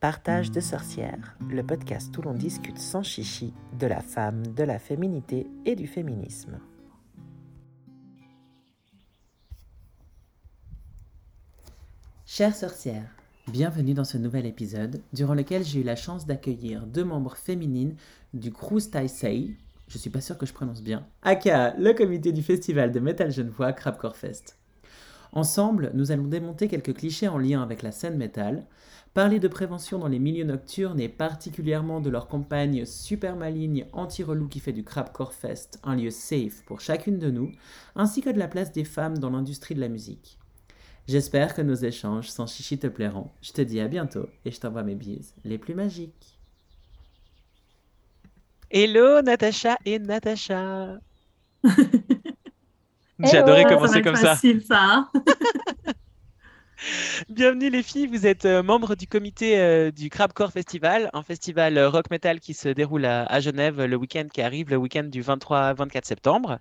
Partage de sorcières, le podcast où l'on discute sans chichi de la femme, de la féminité et du féminisme. Chères sorcières, bienvenue dans ce nouvel épisode durant lequel j'ai eu la chance d'accueillir deux membres féminines du Cruz Taisei, je suis pas sûr que je prononce bien, aka le comité du festival de Metal Genevois Crabcore Fest. Ensemble, nous allons démonter quelques clichés en lien avec la scène métal, parler de prévention dans les milieux nocturnes et particulièrement de leur campagne super maligne anti-relou qui fait du Crabcore Fest un lieu safe pour chacune de nous, ainsi que de la place des femmes dans l'industrie de la musique. J'espère que nos échanges sans chichi te plairont. Je te dis à bientôt et je t'envoie mes bises les plus magiques. Hello Natacha et Natacha. J'ai adoré commencer comme ça. facile, ça. hein. Bienvenue les filles, vous êtes euh, membres du comité euh, du Crabcore Festival, un festival euh, rock metal qui se déroule à, à Genève le week-end qui arrive, le week-end du 23-24 septembre.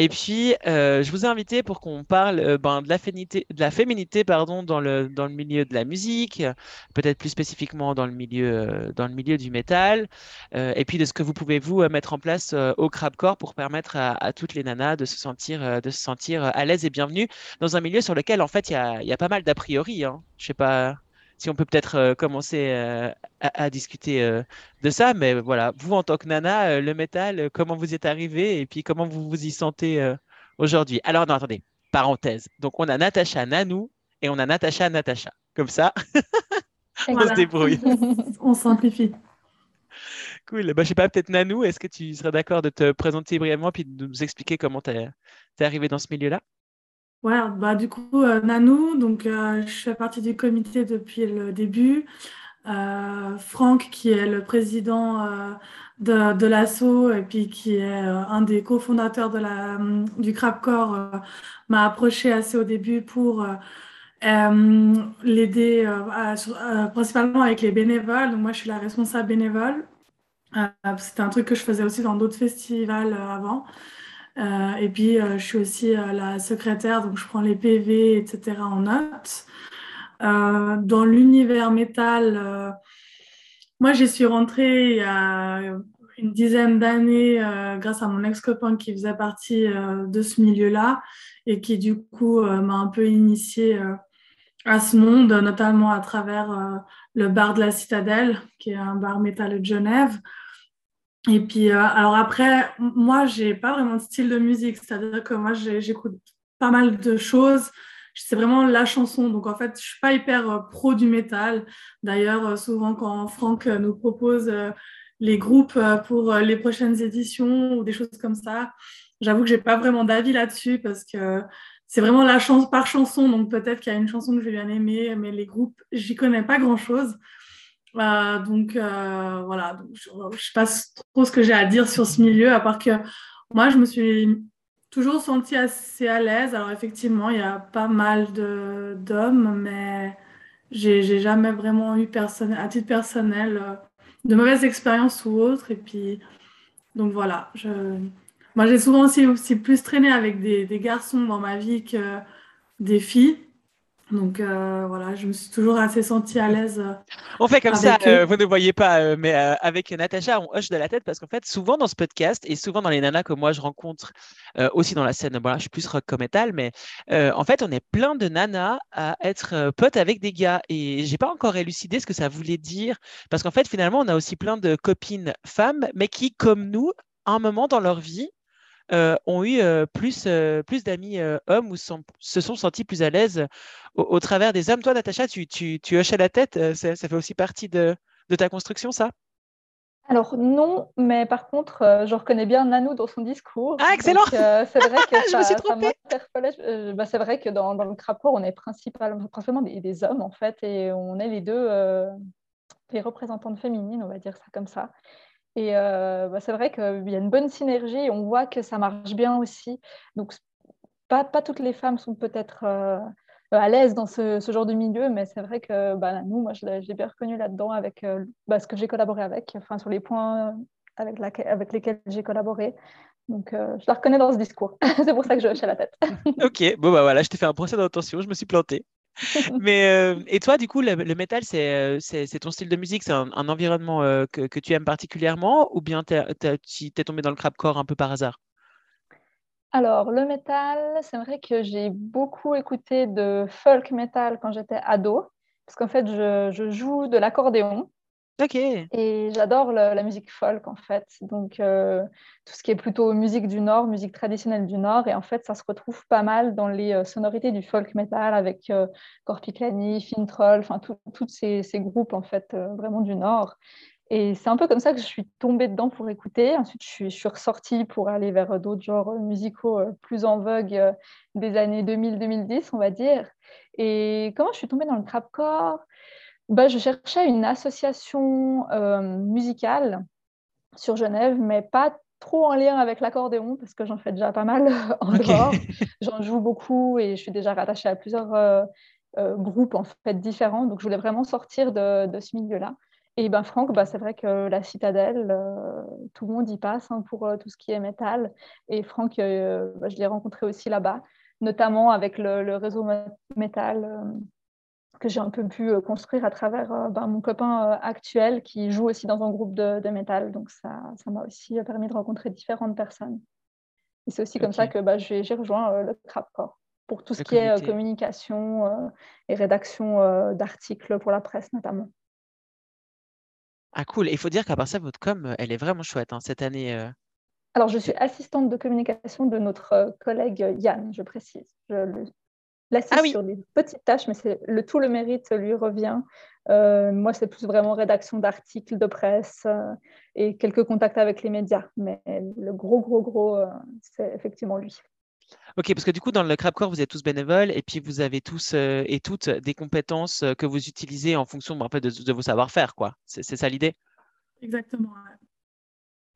Et puis, euh, je vous ai invité pour qu'on parle euh, ben, de la féminité, de la féminité pardon, dans, le, dans le milieu de la musique, peut-être plus spécifiquement dans le milieu, euh, dans le milieu du métal, et puis de ce que vous pouvez vous mettre en place au Crabcore pour permettre à, toutes les nanas de se sentir, de se sentir à l'aise et bienvenues dans un milieu sur lequel en fait il y a, y a pas mal d'a priori. Hein. Je sais pas si on peut peut-être euh, commencer euh, à, à discuter euh, de ça, mais voilà, vous en tant que nana, le métal, comment vous êtes arrivé et puis comment vous vous y sentez aujourd'hui? Alors non, attendez, parenthèse. Donc on a Natacha Nanou et on a Natacha Natacha. Comme ça, on Voilà. se débrouille. On simplifie. Cool. Bah, je sais pas, peut-être Nanou, est-ce que tu serais d'accord de te présenter brièvement puis de nous expliquer comment tu es, arrivé dans ce milieu-là? Ouais, bah du coup, euh, Nanou, donc euh, je fais partie du comité depuis le début. Euh, Franck, qui est le président de, de l'asso et puis qui est un des cofondateurs de la, hum, du Crabcore, m'a approché assez au début pour l'aider principalement avec les bénévoles. Donc moi, je suis la responsable bénévole. C'était un truc que je faisais aussi dans d'autres festivals avant. Euh, et puis, euh, je suis aussi euh, la secrétaire, donc je prends les PV, etc. en note. Dans l'univers métal, moi, j'y suis rentrée il y a une dizaine d'années grâce à mon ex-copain qui faisait partie de ce milieu-là et qui, du coup, m'a un peu initiée à ce monde, notamment à travers le bar de la Citadelle, qui est un bar métal de Genève. Et puis, euh, alors après, moi, j'ai pas vraiment de style de musique, c'est-à-dire que moi, j'écoute pas mal de choses. C'est vraiment la chanson. Donc, en fait, je suis pas hyper euh, pro du métal. D'ailleurs, euh, souvent, quand Franck nous propose les groupes pour les prochaines éditions ou des choses comme ça, j'avoue que j'ai pas vraiment d'avis là-dessus parce que c'est vraiment la chance par chanson. Donc, peut-être qu'il y a une chanson que j'ai bien aimée, mais les groupes, j'y connais pas grand-chose. Euh, donc euh, voilà, je ne sais pas trop ce que j'ai à dire sur ce milieu, à part que moi, je me suis toujours sentie assez à l'aise. Alors effectivement, il y a pas mal d'hommes, mais j'ai jamais vraiment eu à titre personnel euh, de mauvaises expériences ou autres. Et puis, donc voilà, je... moi j'ai souvent aussi, plus traîné avec des garçons dans ma vie que des filles. Donc euh, voilà, je me suis toujours assez sentie à l'aise. euh, On fait comme ça, euh, vous ne voyez pas, mais avec Natacha, on hoche de la tête parce qu'en fait, souvent dans ce podcast et souvent dans les nanas que moi je rencontre aussi dans la scène, voilà, je suis plus rock comme metal, mais en fait, on est plein de nanas à être potes avec des gars et j'ai pas encore élucidé ce que ça voulait dire parce qu'en fait, finalement, on a aussi plein de copines femmes, mais qui, comme nous, à un moment dans leur vie, euh, ont eu euh, plus, euh, plus d'amis hommes ou sont- se sont sentis plus à l'aise au, au travers des hommes. Toi, Natacha, tu, tu, tu hochais la tête, ça, ça fait aussi partie de, de ta construction, ça? Alors non, mais par contre, euh, je reconnais bien Nanou dans son discours. Ah, excellent euh, c'est vrai que Je me suis trompée. Euh, bah, c'est vrai que dans, dans le Crapor, on est principalement, principalement des, des hommes, en fait, et on est les deux les représentantes féminines, on va dire ça comme ça. Et euh, bah, c'est vrai qu'il y a une bonne synergie, on voit que ça marche bien aussi. Donc, pas, toutes les femmes sont peut-être euh, à l'aise dans ce, genre de milieu, mais c'est vrai que bah, nous, moi, je l'ai bien reconnu là-dedans avec euh, bah, ce que j'ai collaboré avec, enfin, sur les points avec, lesquels j'ai collaboré. Donc, je la reconnais dans ce discours. c'est pour ça que je hoche à la tête. Ok, bon bah voilà, je t'ai fait un procès d'intention, je me suis planté. Mais euh, et toi, du coup, le, métal, c'est ton style de musique, c'est un, environnement que, que, tu aimes particulièrement, ou bien tu es, tombé dans le crapcore un peu par hasard? Alors, le métal, c'est vrai que j'ai beaucoup écouté de folk metal quand j'étais ado, parce qu'en fait, je joue de l'accordéon. Et j'adore la, musique folk, en fait. Donc, euh, tout ce qui est plutôt musique du Nord, musique traditionnelle du Nord. Et en fait, ça se retrouve pas mal dans les euh, sonorités du folk metal avec euh, Corpiclani, Fintroll, enfin, tous ces, groupes, en fait, vraiment du Nord. Et c'est un peu comme ça que je suis tombée dedans pour écouter. Ensuite, je suis, je suis ressortie pour aller vers d'autres genres musicaux plus en vogue des années 2000-2010, on va dire. Et comment je suis tombée dans le crapcore bah, je cherchais une association euh, musicale sur Genève, mais pas trop en lien avec l'accordéon, parce que j'en fais déjà pas mal en dehors. J'en joue beaucoup et je suis déjà rattachée à plusieurs euh, euh, groupes en fait différents. Donc, je voulais vraiment sortir de, ce milieu-là. Et ben Franck, bah, c'est vrai que la citadelle, tout le monde y passe hein, pour tout ce qui est métal. Et Franck, bah, je l'ai rencontré aussi là-bas, notamment avec le, le réseau métal que j'ai un peu pu euh, construire à travers euh, ben, mon copain euh, actuel qui joue aussi dans un groupe de, de métal. Donc ça m'a aussi permis de rencontrer différentes personnes. Et c'est aussi comme ça que bah, j'ai rejoint le Crapcore pour tout ce qui est communication et rédaction d'articles pour la presse notamment. Ah cool, il faut dire qu'à part ça, votre com, elle est vraiment chouette hein, cette année. Alors, je suis assistante de communication de notre collègue Yann, je précise. Je l'assiste ah sur des petites tâches, mais le, tout le mérite lui revient. Euh, moi, c'est plus vraiment rédaction d'articles de presse euh, et quelques contacts avec les médias. Mais le gros, gros, gros, euh, c'est effectivement lui. Ok, parce que du coup, dans le Crapcore, vous êtes tous bénévoles et puis vous avez tous et toutes des compétences que vous utilisez en fonction en fait, de, de vos savoir-faire. quoi. C'est ça l'idée? Exactement.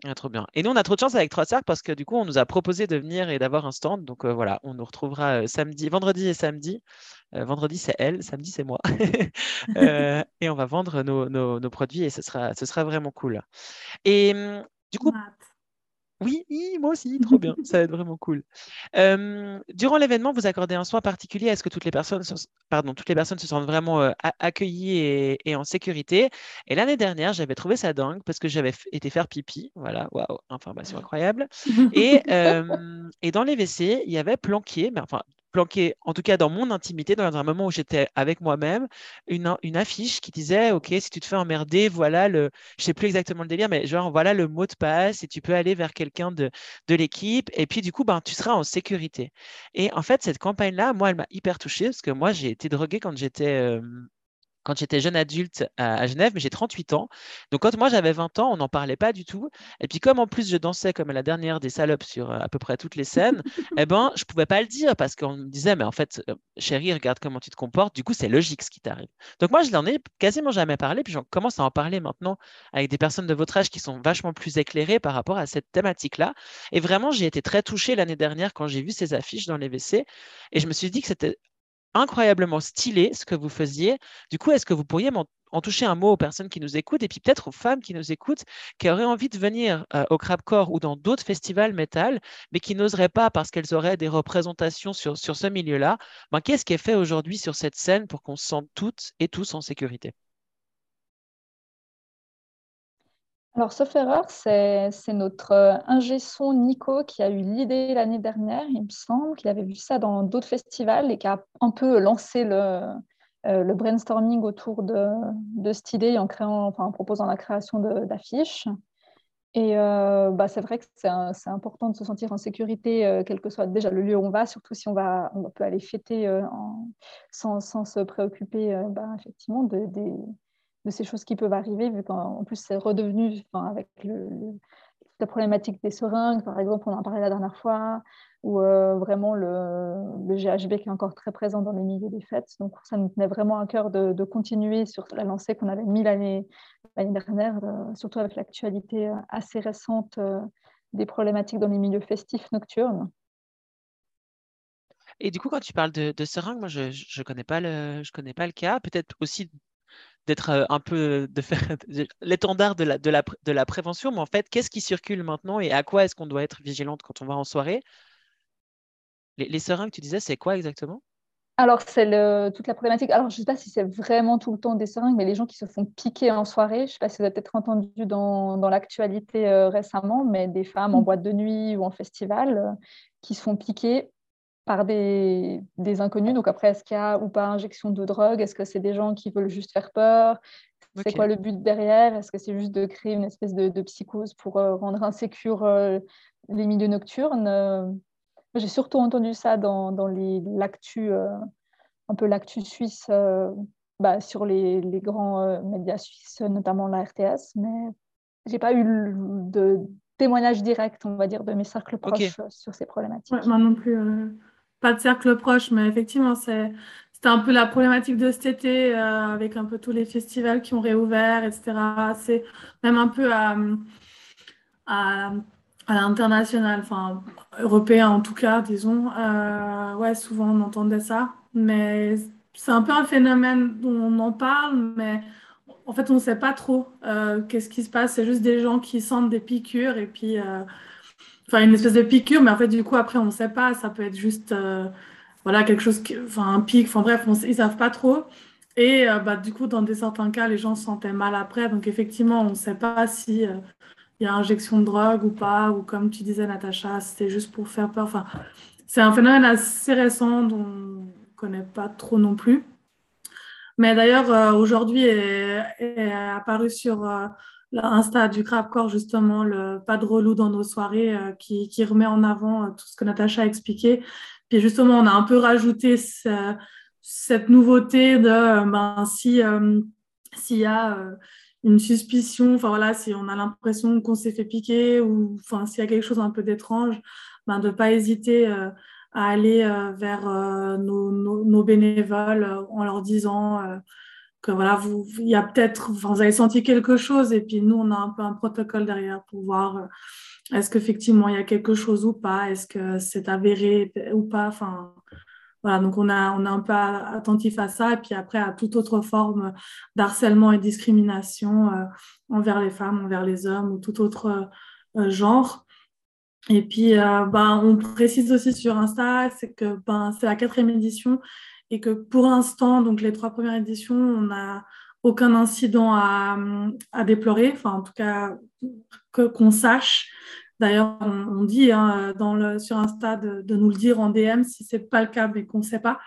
Ah, trop bien. Et nous, on a trop de chance avec Trois Cercles parce que du coup, on nous a proposé de venir et d'avoir un stand. Donc euh, voilà, on nous retrouvera euh, samedi, vendredi et samedi. Euh, vendredi, c'est elle, samedi, c'est moi. et on va vendre nos, nos, produits et ce sera, ce sera vraiment cool. Et hum, du coup, oui, moi aussi, trop bien, ça va être vraiment cool. durant l'événement, vous accordez un soin particulier à ce que toutes les personnes, pardon, toutes les personnes se sentent vraiment accueillies et, en sécurité. Et l'année dernière, j'avais trouvé ça dingue parce que j'avais été faire pipi. Voilà, waouh, information incroyable. Et, et dans les WC, il y avait planqué, mais enfin, planqué, en tout cas dans mon intimité, dans un moment où j'étais avec moi-même, une, affiche qui disait Ok, si tu te fais emmerder, voilà le, je sais plus exactement le délire, mais genre voilà le mot de passe et tu peux aller vers quelqu'un de, de l'équipe et puis du coup, ben, tu seras en sécurité. Et en fait, cette campagne-là, moi, elle m'a hyper touchée parce que moi, j'ai été droguée quand j'étais. Euh, quand j'étais jeune adulte à, Genève, mais j'ai 38 ans. Donc quand moi j'avais 20 ans, on n'en parlait pas du tout. Et puis comme en plus je dansais comme la dernière des salopes sur euh, à peu près toutes les scènes, eh ben je pouvais pas le dire parce qu'on me disait mais en fait euh, chérie regarde comment tu te comportes. Du coup c'est logique ce qui t'arrive. Donc moi je n'en ai quasiment jamais parlé. Puis j'en commence à en parler maintenant avec des personnes de votre âge qui sont vachement plus éclairées par rapport à cette thématique-là. Et vraiment j'ai été très touchée l'année dernière quand j'ai vu ces affiches dans les WC et je me suis dit que c'était incroyablement stylé ce que vous faisiez. Du coup, est-ce que vous pourriez en toucher un mot aux personnes qui nous écoutent et puis peut-être aux femmes qui nous écoutent, qui auraient envie de venir euh, au Crabcore ou dans d'autres festivals métal, mais qui n'oseraient pas parce qu'elles auraient des représentations sur, sur ce milieu-là? Ben, Qu'est-ce qui est fait aujourd'hui sur cette scène pour qu'on se sente toutes et tous en sécurité? Alors, sauf erreur, c'est notre euh, ingé son Nico qui a eu l'idée l'année dernière, il me semble, qu'il avait vu ça dans d'autres festivals et qui a un peu lancé le, euh, brainstorming autour de, de, cette idée en, proposant la création d'affiches. Et euh, bah, c'est vrai que c'est important de se sentir en sécurité, quel que soit déjà le lieu où on va, surtout si on, peut aller fêter sans, se préoccuper bah, effectivement de, des de ces choses qui peuvent arriver, vu qu'en plus c'est redevenu, avec la problématique des seringues, par exemple, on en parlait la dernière fois, ou euh, vraiment le, GHB qui est encore très présent dans les milieux des fêtes. Donc ça nous tenait vraiment à cœur de, continuer sur la lancée qu'on avait mis l'année dernière, euh, surtout avec l'actualité euh, assez récente des problématiques dans les milieux festifs nocturnes. Et du coup, quand tu parles de, de seringues, moi, je ne connais, pas le, je connais pas le cas. Peut-être aussi d'être euh, un peu de faire l'étendard de la, de, la, de la prévention, mais en fait, qu'est-ce qui circule maintenant et à quoi est-ce qu'on doit être vigilante quand on va en soirée? Les, les seringues, tu disais, c'est quoi exactement? Alors, c'est toute la problématique. Alors, je ne sais pas si c'est vraiment tout le temps des seringues, mais les gens qui se font piquer en soirée, je ne sais pas si vous avez peut-être entendu dans, l'actualité euh, récemment, mais des femmes en mm. boîte de nuit ou en festival euh, qui se font piquer par des, inconnus. Donc après, est-ce qu'il y a ou pas injection de drogue? Est-ce que c'est des gens qui veulent juste faire peur? C'est quoi le but derrière? Est-ce que c'est juste de créer une espèce de, psychose pour euh, rendre insécure les milieux nocturnes? J'ai surtout entendu ça dans, dans l'actu, euh, un peu l'actu suisse euh, bah, sur les, les grands euh, médias suisses, notamment la RTS, mais j'ai pas eu de témoignage direct, on va dire, de mes cercles proches sur ces problématiques. moi non plus, pas de cercle proche, mais effectivement, c'était un peu la problématique de cet été avec un peu tous les festivals qui ont réouvert, etc. C'est même un peu à, à à l'international, enfin européen en tout cas, disons. Euh, ouais, souvent on entendait ça, mais c'est un peu un phénomène dont on en parle, mais en fait on ne sait pas trop euh, qu'est-ce qui se passe. C'est juste des gens qui sentent des piqûres et puis, euh, enfin une espèce de piqûre, mais en fait du coup après on ne sait pas. Ça peut être juste, voilà, quelque chose, enfin un pic. Enfin bref, on, ils savent pas trop. Et bah, du coup, dans des certains cas, les gens se sentaient mal après. Donc effectivement, on ne sait pas si il y a injection de drogue ou pas, ou comme tu disais, Natacha, c'était juste pour faire peur. Enfin, c'est un phénomène assez récent dont on ne connaît pas trop non plus. Mais d'ailleurs, euh, aujourd'hui est, apparu sur euh, l'Insta du Crapcore, justement, le pas de relou dans nos soirées euh, qui, qui, remet en avant tout ce que Natacha a expliqué. Puis justement, on a un peu rajouté cette nouveauté de ben, si s'il y a une suspicion, enfin voilà, si on a l'impression qu'on s'est fait piquer ou enfin s'il y a quelque chose un peu d'étrange, ben, de ne pas hésiter euh, à aller euh, vers euh, nos, bénévoles en leur disant que voilà, vous, il y a peut-être, vous avez senti quelque chose et puis nous, on a un peu un protocole derrière pour voir est-ce qu'effectivement il y a quelque chose ou pas, est-ce que c'est avéré ou pas, enfin voilà, donc on, a, on est un peu attentif à ça, et puis après à toute autre forme d'harcèlement et discrimination euh, envers les femmes, envers les hommes ou tout autre euh, genre. Et puis, euh, ben, on précise aussi sur Insta, c'est que ben, c'est la quatrième édition et que pour l'instant, donc les trois premières éditions, on n'a aucun incident à, à, déplorer, enfin en tout cas qu'on sache. D'ailleurs, on, dit hein, dans le, sur Insta de, de, nous le dire en DM si ce n'est pas le cas, mais qu'on ne sait pas.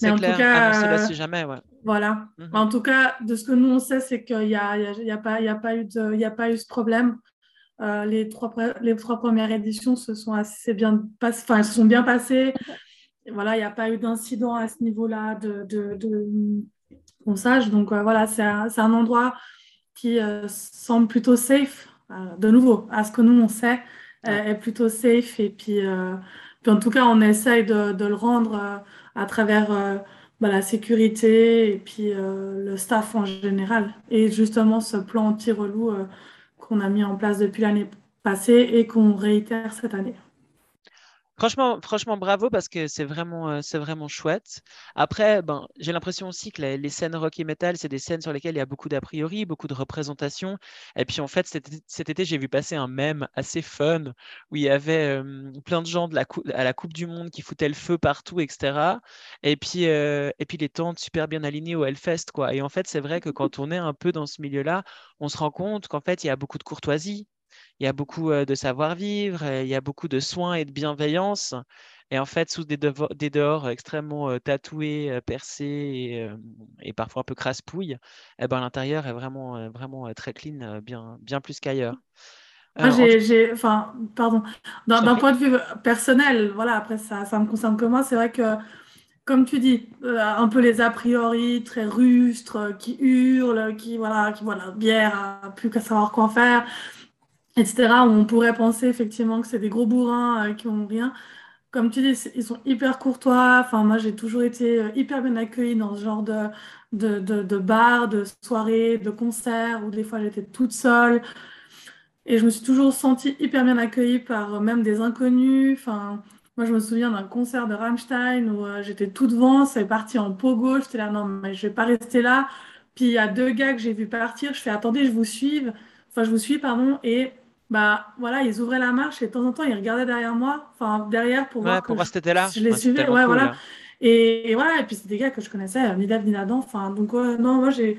Mais en tout cas, ah, si jamais, ouais. Voilà. Mhm. En tout cas, de ce que nous on sait, c'est qu'il n'y a, y a, pas, y a, pas eu de, a pas eu ce problème. Euh, les, trois, les trois premières éditions se sont assez bien, enfin, se sont bien passées. Voilà, il n'y a pas eu d'incident à ce niveau-là de, de, de qu'on sache. Donc euh, voilà, c'est un, un, endroit qui euh, semble plutôt safe. de nouveau, à ce que nous on sait, est plutôt safe. Et puis, euh, puis, en tout cas, on essaye de, de le rendre euh, à travers euh, bah, la sécurité et puis le staff en général. Et justement, ce plan anti-relou qu'on a mis en place depuis l'année passée et qu'on réitère cette année. Franchement, franchement, bravo parce que c'est vraiment, euh, c'est vraiment chouette. Après, ben, j'ai l'impression aussi que les, scènes rock et metal, c'est des scènes sur lesquelles il y a beaucoup d'a priori, beaucoup de représentations. Et puis en fait, cet, été, j'ai vu passer un mème assez fun où il y avait plein de gens de la à la Coupe du Monde qui foutaient le feu partout, etc. Et puis, euh, et puis les tentes super bien alignées au Hellfest, quoi. Et en fait, c'est vrai que quand on est un peu dans ce milieu-là, on se rend compte qu'en fait, il y a beaucoup de courtoisie il y a beaucoup de savoir-vivre, il y a beaucoup de soins et de bienveillance. Et en fait, sous des, dehors extrêmement tatoués, percés et, parfois un peu crasse-pouille, eh ben, l'intérieur est vraiment, vraiment très clean, bien, bien plus qu'ailleurs. Moi, j'ai, enfin, pardon, d'un point de vue personnel, voilà, après ça, ça me concerne que moi, c'est vrai que, comme tu dis, un peu les a priori très rustres, qui hurlent, qui, voilà, qui, voilà, bière, plus qu'à savoir quoi faire etc., on pourrait penser effectivement que c'est des gros bourrins euh, qui ont rien. Comme tu dis, ils sont hyper courtois. Enfin, moi, j'ai toujours été euh, hyper bien accueillie dans ce genre de, de, de, de bar, de soirée, de concert, où des fois j'étais toute seule. Et je me suis toujours sentie hyper bien accueillie par euh, même des inconnus. Enfin, moi, je me souviens d'un concert de Rammstein où j'étais tout devant, c'est parti en pogo. J'étais là, non, mais je vais pas rester là. Puis il y a deux gars que j'ai vu partir. Je fais, attendez, je vous suis. Enfin, je vous suis, pardon. Et bah voilà, ils ouvraient la marche et de temps en temps, ils regardaient derrière moi, enfin derrière pour voir pour que je, là. je les suivais. Ouais, voilà. Et, voilà, et puis c'est des gars que je connaissais, ni d'Ève ni d'Adam. Enfin, donc, non, moi, j'ai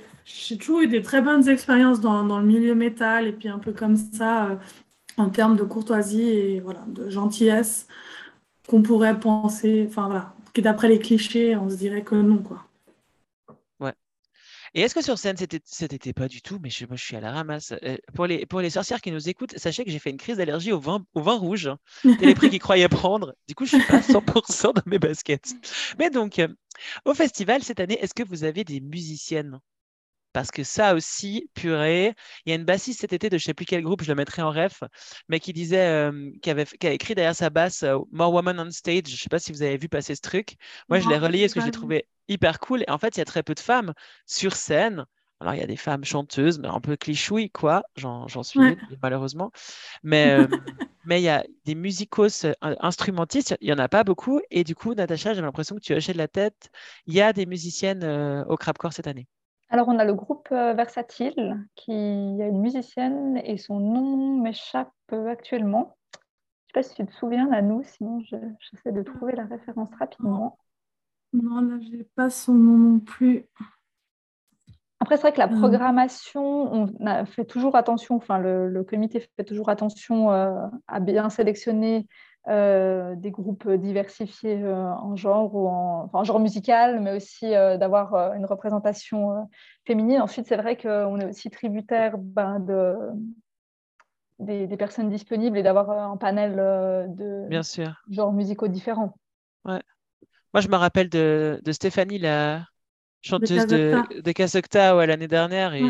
toujours eu des très bonnes expériences dans, dans, le milieu métal, et puis un peu comme ça, en termes de courtoisie et voilà, de gentillesse, qu'on pourrait penser, enfin voilà, que d'après les clichés, on se dirait que non, quoi. Et est-ce que sur scène, c'était pas du tout, mais je, moi je suis à la ramasse. Euh, pour, les, pour les sorcières qui nous écoutent, sachez que j'ai fait une crise d'allergie au vin, au vin rouge. Hein. les prix qu'ils croyaient prendre. Du coup, je suis pas 100% dans mes baskets. Mais donc, euh, au festival cette année, est-ce que vous avez des musiciennes? Parce que ça aussi, purée, il y a une bassiste cet été de je ne sais plus quel groupe, je le mettrai en ref, mais qui disait, euh, qui, avait, qui a écrit derrière sa basse More Woman on Stage. Je ne sais pas si vous avez vu passer ce truc. Moi, je l'ai relayé parce que j'ai trouvé hyper cool. Et en fait, il y a très peu de femmes sur scène. Alors, il y a des femmes chanteuses, mais un peu clichouilles, quoi. J'en suis malheureusement. Mais euh, mais il y a des musicos euh, instrumentistes, il n'y en a pas beaucoup. Et du coup, Natacha, j'ai l'impression que tu hochais de la tête. Il y a des musiciennes euh, au Crabcore cette année. Alors, on a le groupe Versatile, qui a une musicienne et son nom m'échappe actuellement. Je ne sais pas si tu te souviens, Nanou, sinon j'essaie de trouver la référence rapidement. Non, là, je n'ai pas son nom non plus. Après, c'est vrai que la euh. programmation, on a fait toujours attention, enfin, le, comité fait toujours attention euh, à bien sélectionner euh, des groupes diversifiés en genre ou en, genre musical, mais aussi d'avoir une représentation féminine. Ensuite, c'est vrai qu'on est aussi tributaire ben, de, des, personnes disponibles et d'avoir un panel de bien sûr. genres musicaux différents. Ouais. Moi, je me rappelle de, de Stéphanie, la chanteuse de, de l'année dernière. Et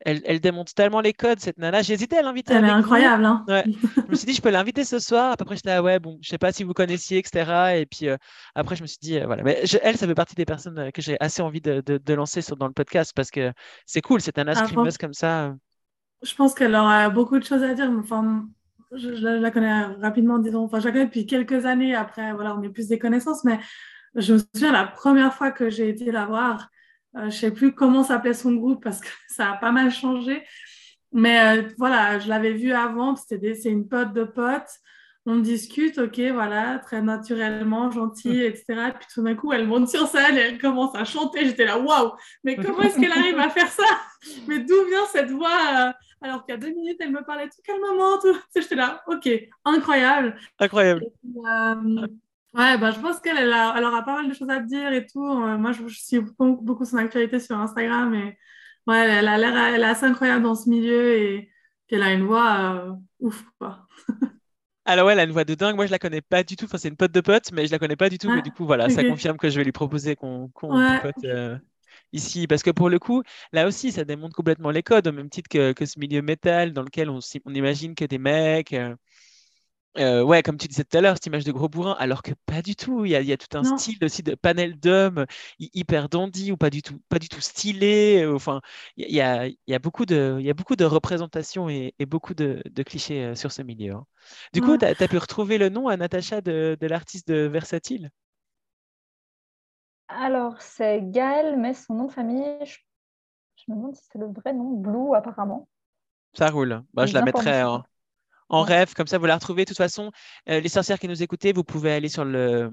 elle, elle, démonte tellement les codes, cette nana. J'hésitais à l'inviter. Elle est incroyable. Hein ouais. je me suis dit, je peux l'inviter ce soir. À peu près, j'étais là, ouais, bon, je sais pas si vous connaissiez, etc. Et puis euh, après, je me suis dit, euh, voilà. Mais elle, ça fait partie des personnes euh, que j'ai assez envie de, de, lancer sur, dans le podcast parce que c'est cool, c'est un ah, comme ça. Je pense qu'elle aura beaucoup de choses à dire. Enfin, je, la connais rapidement, disons, enfin, je la connais depuis quelques années. Après, voilà, on est plus des connaissances, mais je me souviens la première fois que j'ai été la voir, euh, je ne sais plus comment s'appelait son groupe parce que ça a pas mal changé. Mais euh, voilà, je l'avais vue avant, c'est une pote de pote. On discute, ok, voilà, très naturellement, gentil, etc. Puis tout d'un coup, elle monte sur scène et elle commence à chanter. J'étais là, waouh, mais comment est-ce qu'elle arrive à faire ça? Mais d'où vient cette voix euh, alors qu'il y a deux minutes, elle me parlait tout calmement. Tout... J'étais là, ok, incroyable. Incroyable. Euh, ouais, bah, je pense qu'elle elle, aura pas mal de choses à dire et tout. Euh, moi, je, suis beaucoup son actualité sur Instagram et ouais, elle, a l'air elle est assez incroyable dans ce milieu et qu'elle a une voix euh, ouf, quoi. Alors ouais, elle a une voix de dingue. Moi, je la connais pas du tout. Enfin, c'est une pote de pote, mais je la connais pas du tout. mais du coup, voilà, ça confirme que je vais lui proposer qu'on qu ici. Parce que pour le coup, là aussi, ça démontre complètement les codes, au même titre que, que ce milieu métal dans lequel on, on imagine que des mecs. Euh, euh, ouais, comme tu disais tout à l'heure, cette image de gros bourrin, alors que pas du tout. Il y a, il y a tout un style aussi de panel d'hommes hyper dandy ou pas du tout, pas du tout stylé. Euh, enfin, il y a, il y a beaucoup de, il y a beaucoup de représentations et, et beaucoup de, de, clichés sur ce milieu. Hein. Du coup, tu as, pu retrouver le nom à Natacha de, de l'artiste de Versatile? Alors, c'est Gaël, mais son nom de famille, je, me demande si c'est le vrai nom, Blue apparemment. Ça roule. Bah, je la mettrai en, rêve, comme ça vous la retrouvez. De toute façon, euh, les sorcières qui nous écoutez, vous pouvez aller sur le,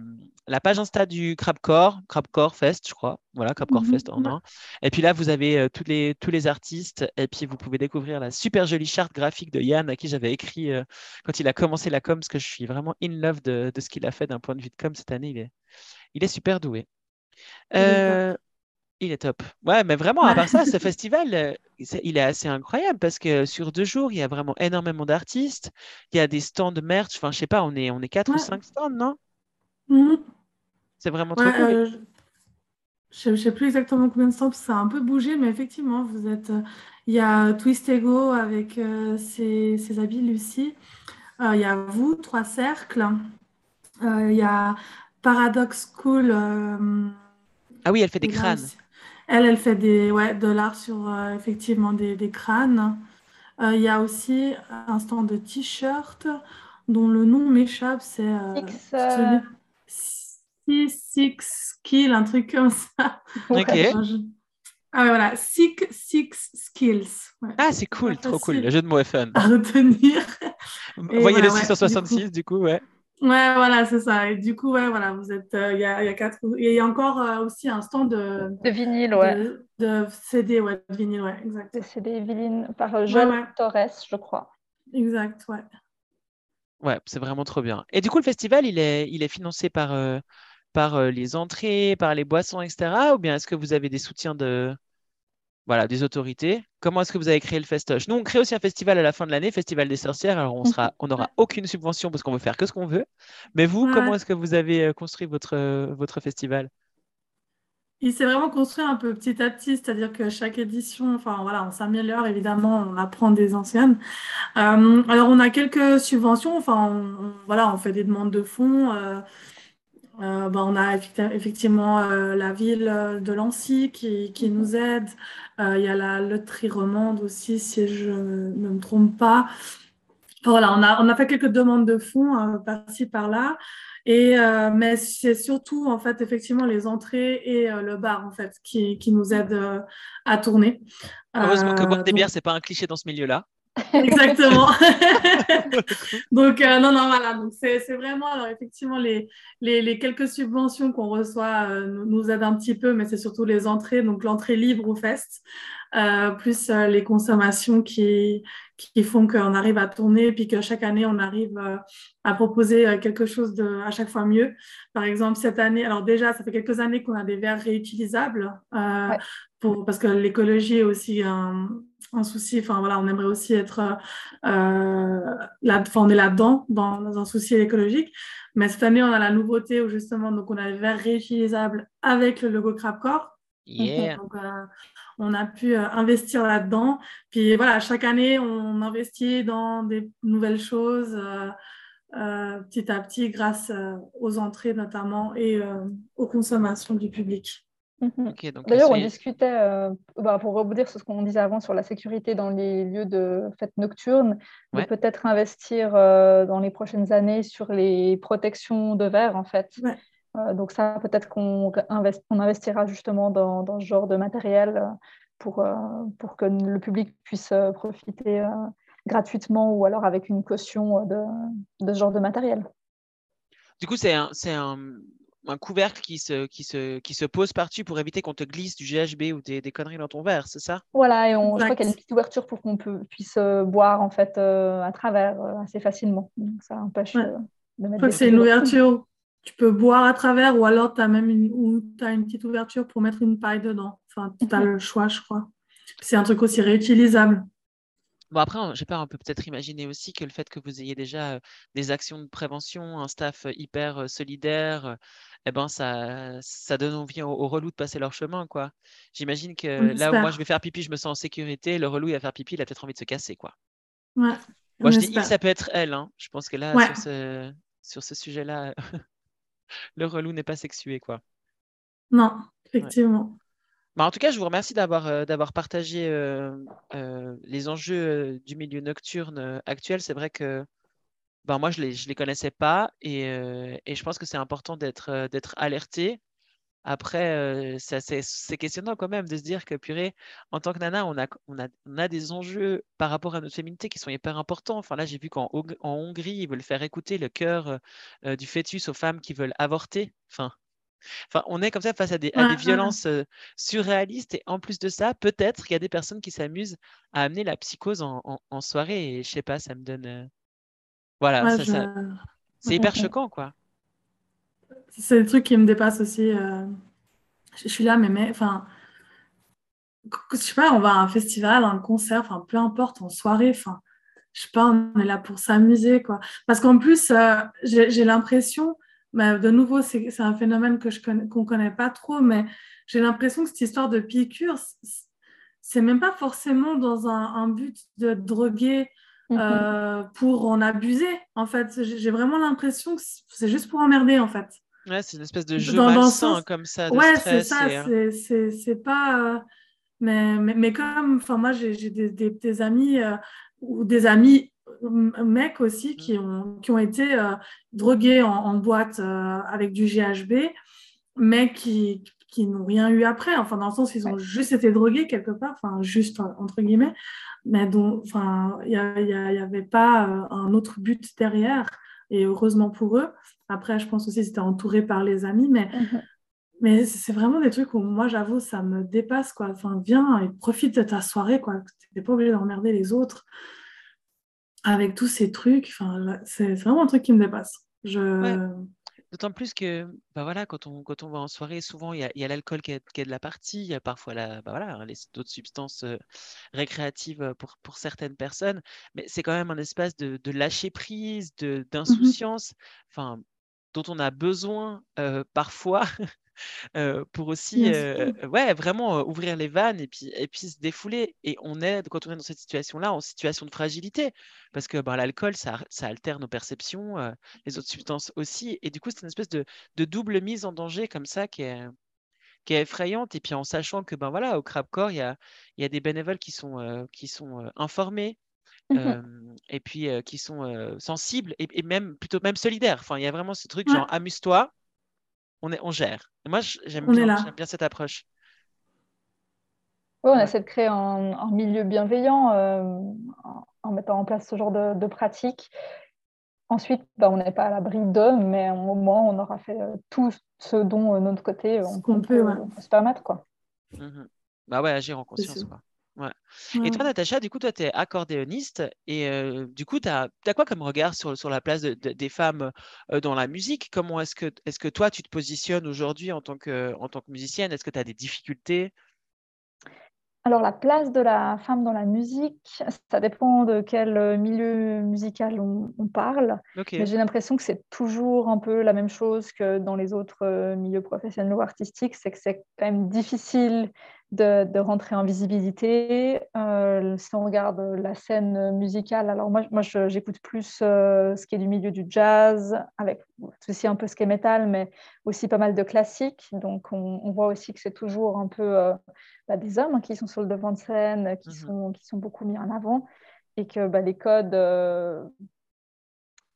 la page Insta du Crabcore, Crabcore Fest, je crois. Voilà, Crabcore mhm. Fest en un. Et puis là, vous avez euh, tous, les, tous les artistes. Et puis vous pouvez découvrir la super jolie charte graphique de Yann, à qui j'avais écrit euh, quand il a commencé la com, parce que je suis vraiment in love de, de ce qu'il a fait d'un point de vue de com cette année. Il est, il est super doué. Euh, il est top. Ouais, mais vraiment, à part ça, ce festival, euh, il est assez incroyable parce que sur deux jours, il y a vraiment énormément d'artistes. Il y a des stands de merch. Enfin, je sais pas, on est, on est quatre ou cinq stands, non? Mmh. C'est vraiment trop cool. Euh, je ne sais plus exactement combien de stands, ça a un peu bougé, mais effectivement, vous êtes. il y a Twist Ego avec ses, ses, habits Lucie. il y a vous, Trois Cercles. il y a Paradox. Euh, ah oui, elle fait des crânes. Elle, elle fait des, ouais, de l'art sur euh, effectivement des, des crânes. Euh, il y a aussi un stand de t-shirts dont le nom m'échappe, c'est Six, Six Skills, un truc comme ça. Ok. Ah ouais, voilà, Six, Six Skills. Ah, c'est cool, trop cool. Le jeu de mots est fun. À retenir. Voyez le 666, du coup, ouais. Ouais, voilà, c'est ça. Et du coup, ouais, voilà, vous êtes, il y, a, y a quatre, il y a encore aussi un stand de, de vinyle, ouais. De, CD, ouais, de vinyle, ouais, exact. De CD vinyle par Joël Torres, je crois. Exact, ouais. Ouais, c'est vraiment trop bien. Et du coup, le festival, il est, il est financé par, par les entrées, par les boissons, etc. Ou bien est-ce que vous avez des soutiens de, voilà, des autorités. Comment est-ce que vous avez créé le festoche? Nous, on crée aussi un festival à la fin de l'année, Festival des sorcières. Alors, on sera, on n'aura aucune subvention parce qu'on veut faire que ce qu'on veut. Mais vous, comment est-ce que vous avez euh, construit votre, euh, votre festival? Il s'est vraiment construit un peu petit à petit, c'est-à-dire que chaque édition, enfin voilà, on s'améliore évidemment, on apprend des anciennes. Euh, alors, on a quelques subventions, enfin on, voilà, on fait des demandes de fonds. Euh, ben, on a effectivement euh, la ville de Lancy qui, qui nous aide. Euh, il y a la loterie romande aussi, si je ne me trompe pas. Voilà, on a, on a fait quelques demandes de fonds par-ci, par-là. Et, mais c'est surtout, en fait, effectivement, les entrées et le bar, en fait, qui, qui nous aident à tourner. Heureusement que boire des bières, c'est pas un cliché dans ce milieu-là. Exactement. donc, euh, non, non, voilà. Donc, c'est vraiment, alors, effectivement, les, les, les quelques subventions qu'on reçoit euh, nous aident un petit peu, mais c'est surtout les entrées, donc l'entrée libre au fest, euh, plus les consommations qui, qui font qu'on arrive à tourner, puis que chaque année, on arrive à proposer quelque chose de à chaque fois mieux. Par exemple, cette année, alors déjà, ça fait quelques années qu'on a des verres réutilisables, pour, parce que l'écologie est aussi un un souci. Enfin, voilà, on aimerait aussi être euh, là, enfin, on est là-dedans, dans, un souci écologique. Mais cette année, on a la nouveauté où justement, donc, on a les verres réutilisables avec le logo Crapcore. Donc, euh, on a pu euh, investir là-dedans. Puis voilà, chaque année, on investit dans des nouvelles choses. petit à petit grâce aux entrées notamment et aux consommations du public. Mhm. D'ailleurs, on discutait, euh, bah, pour rebondir sur ce qu'on disait avant sur la sécurité dans les lieux de fêtes nocturnes, de peut-être investir euh, dans les prochaines années sur les protections de verre, en fait. Euh, donc ça, peut-être qu'on investira justement dans, dans, ce genre de matériel pour, pour que le public puisse profiter gratuitement ou alors avec une caution de, de ce genre de matériel. Du coup, c'est un, un, un couvercle qui se, qui se, qui se pose par-dessus pour éviter qu'on te glisse du GHB ou des, des conneries dans ton verre, c'est ça? Voilà, et on, je crois qu'il y a une petite ouverture pour qu'on puisse euh, boire en fait euh, à travers euh, assez facilement. Donc ça empêche de mettre. Je crois que c'est une ouverture. Tu peux boire à travers ou alors tu as même une, as une petite ouverture pour mettre une paille dedans. Enfin, tu as mhm. le choix, je crois. C'est un truc aussi réutilisable. Bon, après, j'ai pas, on peut peut-être imaginer aussi que le fait que vous ayez déjà des actions de prévention, un staff hyper solidaire, eh ben, ça, ça donne envie aux, relous de passer leur chemin. quoi. J'imagine que là où moi je vais faire pipi, je me sens en sécurité, le relou il va faire pipi, il a peut-être envie de se casser. quoi. Ouais, moi je dis il, ça peut être elle. Hein. Je pense que là, sur ce, sur ce sujet-là, le relou n'est pas sexué. quoi. Non, effectivement. Bah, en tout cas, je vous remercie d'avoir euh, partagé euh, euh, les enjeux du milieu nocturne actuel. C'est vrai que ben moi, je ne les, les connaissais pas et, et je pense que c'est important d'être alerté. Après, c'est questionnant quand même de se dire que, purée, en tant que nana, on a, on a, on a des enjeux par rapport à notre féminité qui sont hyper importants. Enfin, là, j'ai vu qu'en en Hongrie, ils veulent faire écouter le cœur du fœtus aux femmes qui veulent avorter. Enfin, Enfin, on est comme ça face à des, violences surréalistes et en plus de ça, peut-être qu'il y a des personnes qui s'amusent à amener la psychose en, soirée et je sais pas, ça me donne. Voilà, ça, c'est hyper choquant quoi. C'est des trucs qui me dépassent aussi. Je suis là, mais, mais enfin, je sais pas, on va à un festival, un concert, enfin, peu importe, en soirée, enfin, je sais pas, on est là pour s'amuser quoi. Parce qu'en plus, j'ai l'impression bah, de nouveau, c'est un phénomène qu'on connaît pas trop, mais j'ai l'impression que cette histoire de piqûre, c'est même pas forcément dans un, but de droguer mhm. euh, pour en abuser. En fait, j'ai vraiment l'impression que c'est juste pour emmerder, en fait. Ouais, c'est une espèce de jeu dans, malsain comme ça. De ouais, c'est ça. Euh, c'est pas. Euh, mais, mais, mais, comme, enfin, moi, j'ai des, des, amis ou des amis mecs aussi qui ont, qui ont été euh, drogués en, boîte euh, avec du GHB, mais qui, qui n'ont rien eu après. Enfin, dans le sens, ils ont juste été drogués quelque part, enfin, juste entre guillemets, mais dont, enfin, il n'y avait pas euh, un autre but derrière. et heureusement pour eux. Après, je pense aussi c'était entouré par les amis, mais, mhm. mais c'est vraiment des trucs où moi, j'avoue, ça me dépasse. Quoi. Enfin, viens et profite de ta soirée. Tu n'es pas obligé d'emmerder les autres avec tous ces trucs. C'est vraiment un truc qui me dépasse. Je... D'autant plus que bah voilà, quand, on, quand on va en soirée, souvent il y a, l'alcool qui, est de la partie, il y a parfois la, bah voilà, les, d'autres substances récréatives pour, pour certaines personnes, mais c'est quand même un espace de, de lâcher prise, mmh d'insouciance, enfin, dont on a besoin parfois pour aussi ouais, vraiment ouvrir les vannes et puis, et puis se défouler. Et on est, quand on est dans cette situation-là, en situation de fragilité, parce que ben, l'alcool, ça, ça, altère nos perceptions, les autres substances aussi. Et du coup, c'est une espèce de, de, double mise en danger comme ça qui est, qui est effrayante. Et puis en sachant que ben, voilà, au Crabcore, il y a, y a des bénévoles qui sont, qui sont informés. Mmh et puis qui sont sensibles et, même plutôt même solidaires. Enfin, il y a vraiment ce truc genre amuse-toi, on, est, on gère. moi, j'aime bien, bien, cette approche. Oui, on essaie de créer un, milieu bienveillant euh, en, mettant en place ce genre de, de pratiques. Ensuite, bah, on n'est pas à l'abri d'eux, mais au moins, on aura fait euh, tout ce dont, de notre côté, on, peut, se permettre. Quoi. Mmh bah ouais, agir en conscience. Quoi. Et toi, Natacha, du coup, toi, tu es accordéoniste et du coup, tu as, quoi comme regard sur, sur la place des femmes dans la musique? Comment est-ce que, est que toi, tu te positionnes aujourd'hui en, tant que, en tant que musicienne? Est-ce que tu as des difficultés? Alors, la place de la femme dans la musique, ça dépend de quel milieu musical on, parle. Mais j'ai l'impression que c'est toujours un peu la même chose que dans les autres milieux professionnels ou artistiques, c'est que c'est quand même difficile de, rentrer en visibilité. Euh, si on regarde la scène musicale, alors moi, moi j'écoute plus euh, ce qui est du milieu du jazz, avec aussi un peu ce qui est métal, mais aussi pas mal de classiques. Donc on, voit aussi que c'est toujours un peu euh, bah, des hommes hein, qui sont sur le devant de scène, qui, mhm. sont, qui sont beaucoup mis en avant, et que bah, les codes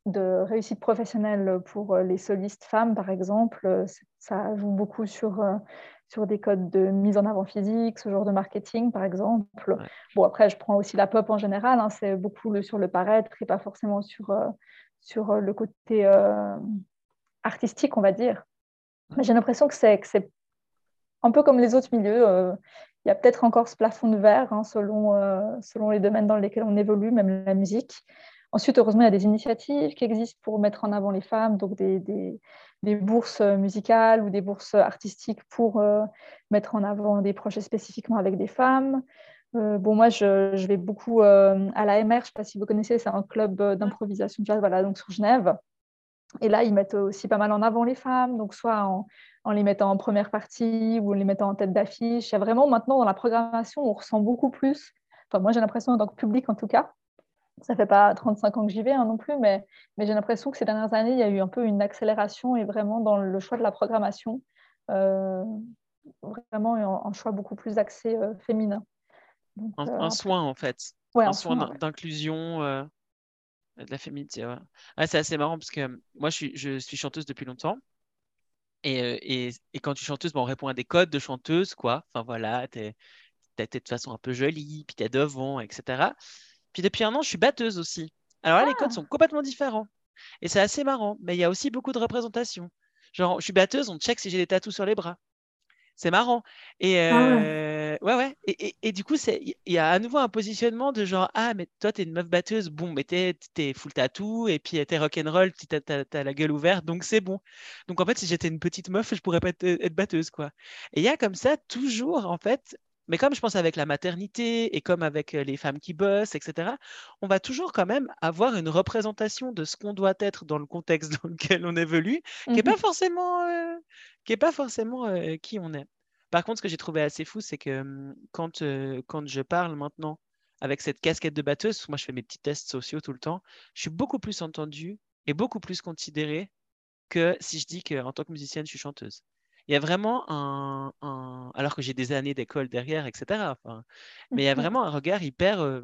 de réussite professionnelle pour les solistes femmes, par exemple, ça joue beaucoup sur sur des codes de mise en avant physique, ce genre de marketing, par exemple. Bon, après, je prends aussi la pop en général, hein, c'est beaucoup le, sur le paraître et pas forcément sur, euh, sur euh, le côté euh, artistique, on va dire. Mais j'ai l'impression que c'est un peu comme les autres milieux. Il y a peut-être encore ce plafond de verre hein, selon, selon les domaines dans lesquels on évolue, même la musique. Ensuite, heureusement, il y a des initiatives qui existent pour mettre en avant les femmes, donc des, bourses musicales ou des bourses artistiques pour euh, mettre en avant des projets spécifiquement avec des femmes. Euh, bon, moi, je, vais beaucoup euh, à la MR, je ne sais pas si vous connaissez, c'est un club d'improvisation jazz, voilà, donc sur Genève. Et là, ils mettent aussi pas mal en avant les femmes, donc soit en, en les mettant en première partie ou en les mettant en tête d'affiche. Il y a vraiment maintenant dans la programmation, on ressent beaucoup plus, enfin moi j'ai l'impression en tant que public en tout cas, ça fait pas 35 ans que j'y vais hein, non plus, mais, mais j'ai l'impression que ces dernières années, il y a eu un peu une accélération et vraiment dans le choix de la programmation, euh, vraiment un, choix beaucoup plus axé euh, féminin. un, euh, soin en fait, un, soin, d'inclusion de la féminité. c'est assez marrant parce que moi je suis, je suis chanteuse depuis longtemps. Et, et, et, quand tu es chanteuse, bon, on répond à des codes de chanteuse, quoi. Enfin voilà, tu es, es, de façon un peu jolie, puis tu es devant, etc. Puis depuis un an, je suis batteuse aussi. Alors là, les codes ah. sont complètement différents. Et c'est assez marrant, mais il y a aussi beaucoup de représentation. Genre, je suis batteuse, on check si j'ai des tatous sur les bras. C'est marrant. Et ah euh, ouais. ouais, Et, et, du coup, il y a à nouveau un positionnement de genre Ah, mais toi, t'es une meuf batteuse. Bon, mais t'es es full tatou et puis t'es rock'n'roll, t'as as, la gueule ouverte, donc c'est bon. Donc en fait, si j'étais une petite meuf, je pourrais pas être, être batteuse, quoi. Et il y a comme ça toujours, en fait, mais comme je pense avec la maternité et comme avec les femmes qui bossent, etc., on va toujours quand même avoir une représentation de ce qu'on doit être dans le contexte dans lequel on évolue, qui n'est pas mmh forcément, qui est pas forcément qui on est. Par contre, ce que j'ai trouvé assez fou, c'est que mmh, quand, quand je parle maintenant avec cette casquette de batteuse, moi je fais mes petits tests sociaux tout le temps, je suis beaucoup plus entendue et beaucoup plus considérée que si je dis qu'en tant que musicienne, je suis chanteuse il y a vraiment un, alors que j'ai des années d'école derrière, etc. mais il y a vraiment un regard hyper, euh,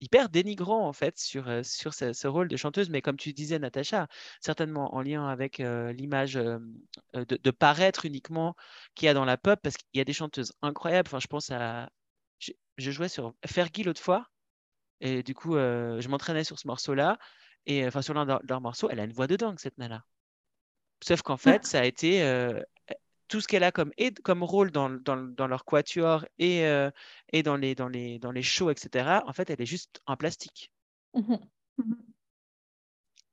hyper dénigrant en fait sur, euh, sur ce, rôle de chanteuse. Mais comme tu disais, Natacha, certainement en lien avec euh, l'image de, paraître uniquement qu'il y a dans la pop, parce qu'il y a des chanteuses incroyables. Enfin, je pense à, je, jouais sur Fergie l'autre fois. Et du coup, je m'entraînais sur ce morceau-là. Et enfin, sur l'un de leurs morceaux, elle a une voix de dingue, cette nana. Sauf qu'en fait, ça a été tout ce qu'elle a comme, comme rôle dans, dans, leur quatuor et, et dans, les, dans, les, dans les shows, etc. En fait, elle est juste en plastique. Mmh mmh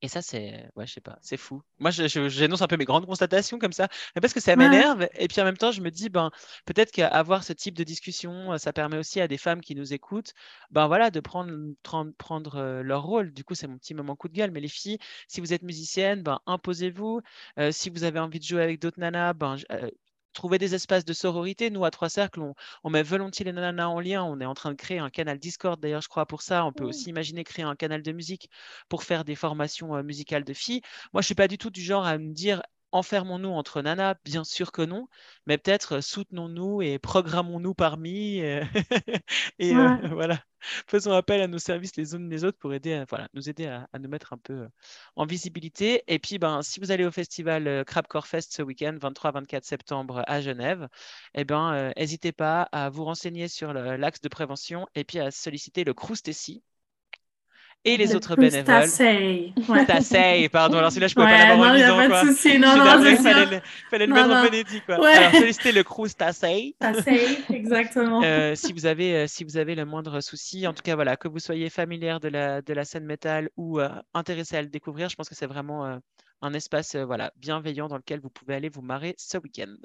et ça, c'est, ouais, je sais pas, c'est fou. Moi, j'énonce un peu mes grandes constatations comme ça, parce que ça m'énerve. Et puis en même temps, je me dis, ben, peut-être qu'avoir ce type de discussion, ça permet aussi à des femmes qui nous écoutent, ben voilà, de prendre, prendre, euh, leur rôle. Du coup, c'est mon petit moment coup de gueule. Mais les filles, si vous êtes musicienne, ben, imposez-vous. Euh, si vous avez envie de jouer avec d'autres nanas, ben, euh, trouver des espaces de sororité. Nous, à Trois Cercles, on, met volontiers les nanas en lien. On est en train de créer un canal Discord, d'ailleurs, je crois, pour ça. On peut mmh. aussi imaginer créer un canal de musique pour faire des formations euh, musicales de filles. Moi, je ne suis pas du tout du genre à me dire enfermons-nous entre nanas Bien sûr que non, mais peut-être euh, soutenons-nous et programmons-nous parmi. Euh, et euh, voilà, faisons appel à nos services les unes les autres pour aider voilà, nous aider à, nous mettre un peu en visibilité. Et puis, ben, si vous allez au festival Crabcore Fest ce week-end, 23-24 septembre à Genève, eh ben, n'hésitez pas à vous renseigner sur l'axe de prévention et puis à solliciter le Croustessi et les autres bénévoles. Tassay. Ouais. Pardon. Alors celui-là, je ne pouvais pas l'avoir en lisant. Non, il n'y a pas de souci. Non, non, c'est ça. Fallait, fallait le mettre en phonétique. Quoi. Ouais. Alors, sollicitez le Cruz Tassay. Tassay, exactement. Euh, si, vous avez, euh, si vous avez le moindre souci, en tout cas, voilà, que vous soyez familière de la, de la scène métal ou euh, intéressé à le découvrir, je pense que c'est vraiment euh, un espace voilà, bienveillant dans lequel vous pouvez aller vous marrer ce week-end.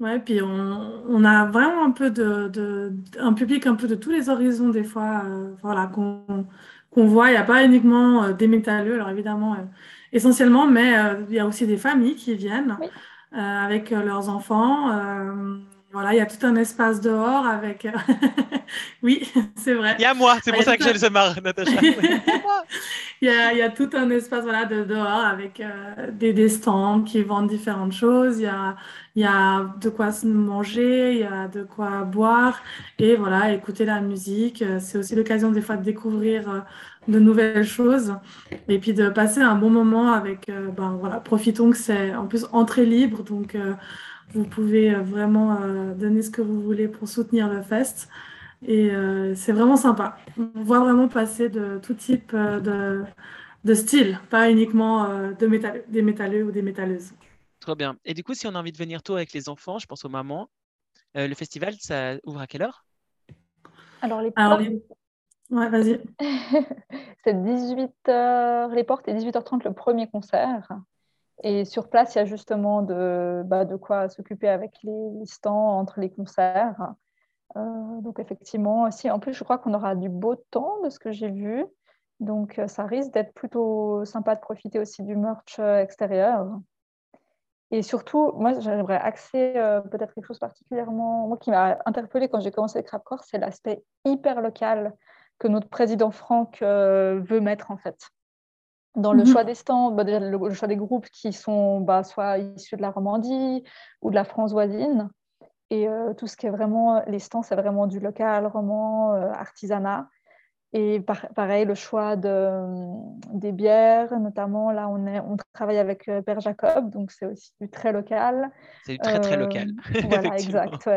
Ouais, puis on, on, a vraiment un peu de, de, un public un peu de tous les horizons des fois, euh, voilà, qu'on qu'on voit. Il n'y a pas uniquement euh, des métalleux, alors évidemment, euh, essentiellement, mais euh, il y a aussi des familles qui viennent avec leurs enfants. Voilà, il y a tout un espace dehors avec. oui, c'est vrai. Il y a moi, c'est pour ça que j'ai le marre, Natacha. il, y a, il y a tout un espace voilà, de dehors avec des, des, stands qui vendent différentes choses. Il y a, il y a de quoi manger, il y a de quoi boire et voilà, écouter la musique. C'est aussi l'occasion des fois de découvrir de nouvelles choses et puis de passer un bon moment avec. ben, voilà, profitons que c'est en plus entrée libre, donc vous pouvez euh, vraiment euh, donner ce que vous voulez pour soutenir le fest. Et euh, c'est vraiment sympa. On voit vraiment passer de tout type de, de style, pas uniquement de métal, des métalleux ou des métalleuses. Trop bien. Et du coup, si on a envie de venir tôt avec les enfants, je pense aux mamans, le festival, ça ouvre à quelle heure? Alors, les portes... Ouais, vas-y. c'est 18h les portes et 18h30 le premier concert. Et sur place, il y a justement de, bah, quoi s'occuper avec les stands entre les concerts. Euh, donc effectivement, si en plus je crois qu'on aura du beau temps de ce que j'ai vu, donc euh, ça risque d'être plutôt sympa de profiter aussi du merch euh, extérieur. Et surtout, moi j'aimerais axer peut-être quelque chose particulièrement, moi qui m'a interpellée quand j'ai commencé le Crapcore, c'est l'aspect hyper local que notre président Franck veut mettre en fait dans le mhm. choix des stands, bah, le, choix des groupes qui sont bah, soit issus de la Romandie ou de la France voisine. Et euh, tout ce qui est vraiment, les stands, c'est vraiment du local, roman, euh, artisanat. Et pareil, le choix de, des bières, notamment, là, on, est, on travaille avec euh, Père Jacob, donc c'est aussi du très local. C'est du très, très local. voilà, exact.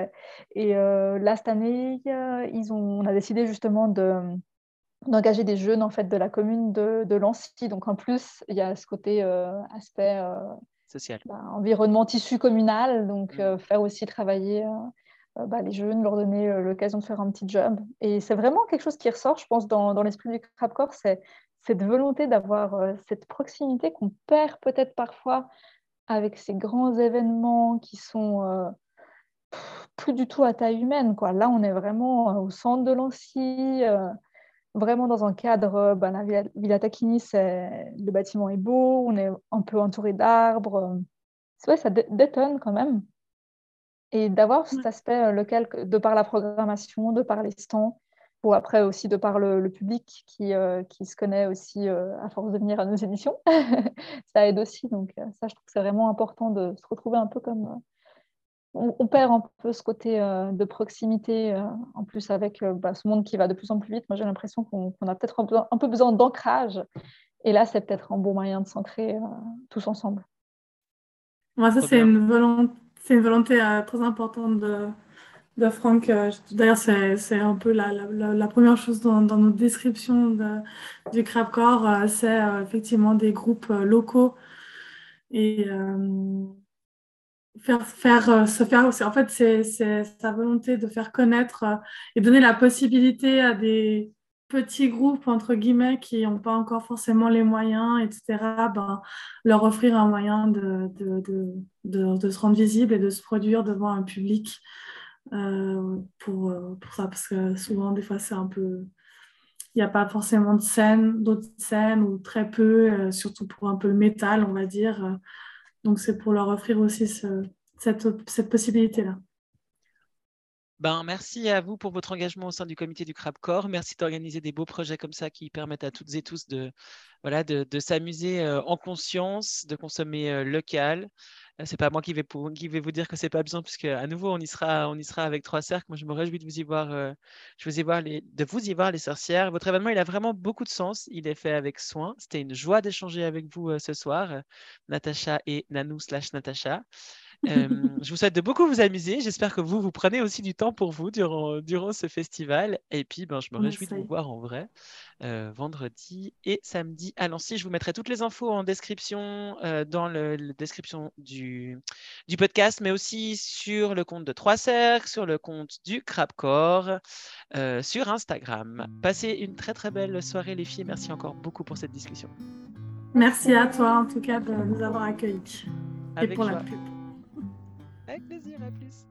Et là, cette année, ils ont, on a décidé justement de d'engager des jeunes en fait de la commune de, de Lancy. Donc en plus, il y a ce côté euh, aspect euh, social, bah, environnement tissu communal, donc mm. euh, faire aussi travailler bah, les jeunes, leur donner l'occasion de faire un petit job. Et c'est vraiment quelque chose qui ressort, je pense, dans, dans l'esprit du Crabcore, c'est cette volonté d'avoir cette proximité qu'on perd peut-être parfois avec ces grands événements qui sont plus du tout à taille humaine. Quoi. Là, on est vraiment au centre de Lancy vraiment dans un cadre, ben, la Villa, Tacchini, le bâtiment est beau, on est un peu entouré d'arbres. C'est vrai, ça détonne quand même. Et d'avoir cet aspect euh, local de par la programmation, de par les stands, ou après aussi de par le, public qui, euh, qui, se connaît aussi à force de venir à nos émissions, ça aide aussi. Donc ça, je trouve que c'est vraiment important de se retrouver un peu comme on, perd un peu ce côté euh, de proximité, euh, en plus avec euh, bah, ce monde qui va de plus en plus vite. Moi, j'ai l'impression qu'on a peut-être un, peu besoin d'ancrage. Et là, c'est peut-être un bon moyen de s'ancrer tous ensemble. Moi, ça, c'est une, volonté, une volonté très importante de, de Franck. D'ailleurs, c'est un peu la, la, la, première chose dans, dans notre description de, du Crabcore, c'est effectivement des groupes locaux et faire, faire se faire en fait c'est sa volonté de faire connaître et donner la possibilité à des petits groupes, entre guillemets, qui n'ont pas encore forcément les moyens, etc., ben, leur offrir un moyen de, de, de, de, se rendre visible et de se produire devant un public euh, pour, euh, pour ça. Parce que souvent, des fois, c'est un peu... Il n'y a pas forcément de scène, d'autres scènes, ou très peu, euh, surtout pour un peu le métal, on va dire. Donc, c'est pour leur offrir aussi ce, cette, cette possibilité-là. Ben, merci à vous pour votre engagement au sein du comité du Crabcore. Merci d'organiser des beaux projets comme ça qui permettent à toutes et tous de s'amuser euh, en conscience, de consommer euh, local. Euh, c'est pas moi qui vais, vous dire que c'est pas besoin, puisque à nouveau on y sera, on y sera avec trois cercles. Moi, je me réjouis de vous y voir, je vous y les, de vous y voir les sorcières. Votre événement, il a vraiment beaucoup de sens. Il est fait avec soin. C'était une joie d'échanger avec vous ce soir, Natacha et Nanou slash Natacha. Euh, je vous souhaite de beaucoup vous amuser. J'espère que vous, vous prenez aussi du temps pour vous durant, durant ce festival. Et puis, ben, je me réjouis de vous voir en vrai euh, vendredi et samedi à Nancy. Je vous mettrai toutes les infos en description, euh, dans la description du, du podcast, mais aussi sur le compte de Trois Cercles, sur le compte du Crabcore, sur Instagram. Passez une très très belle soirée les filles. Merci encore beaucoup pour cette discussion. Merci à toi en tout cas de nous avoir accueillis. et pour la pub. Avec plaisir, à plus.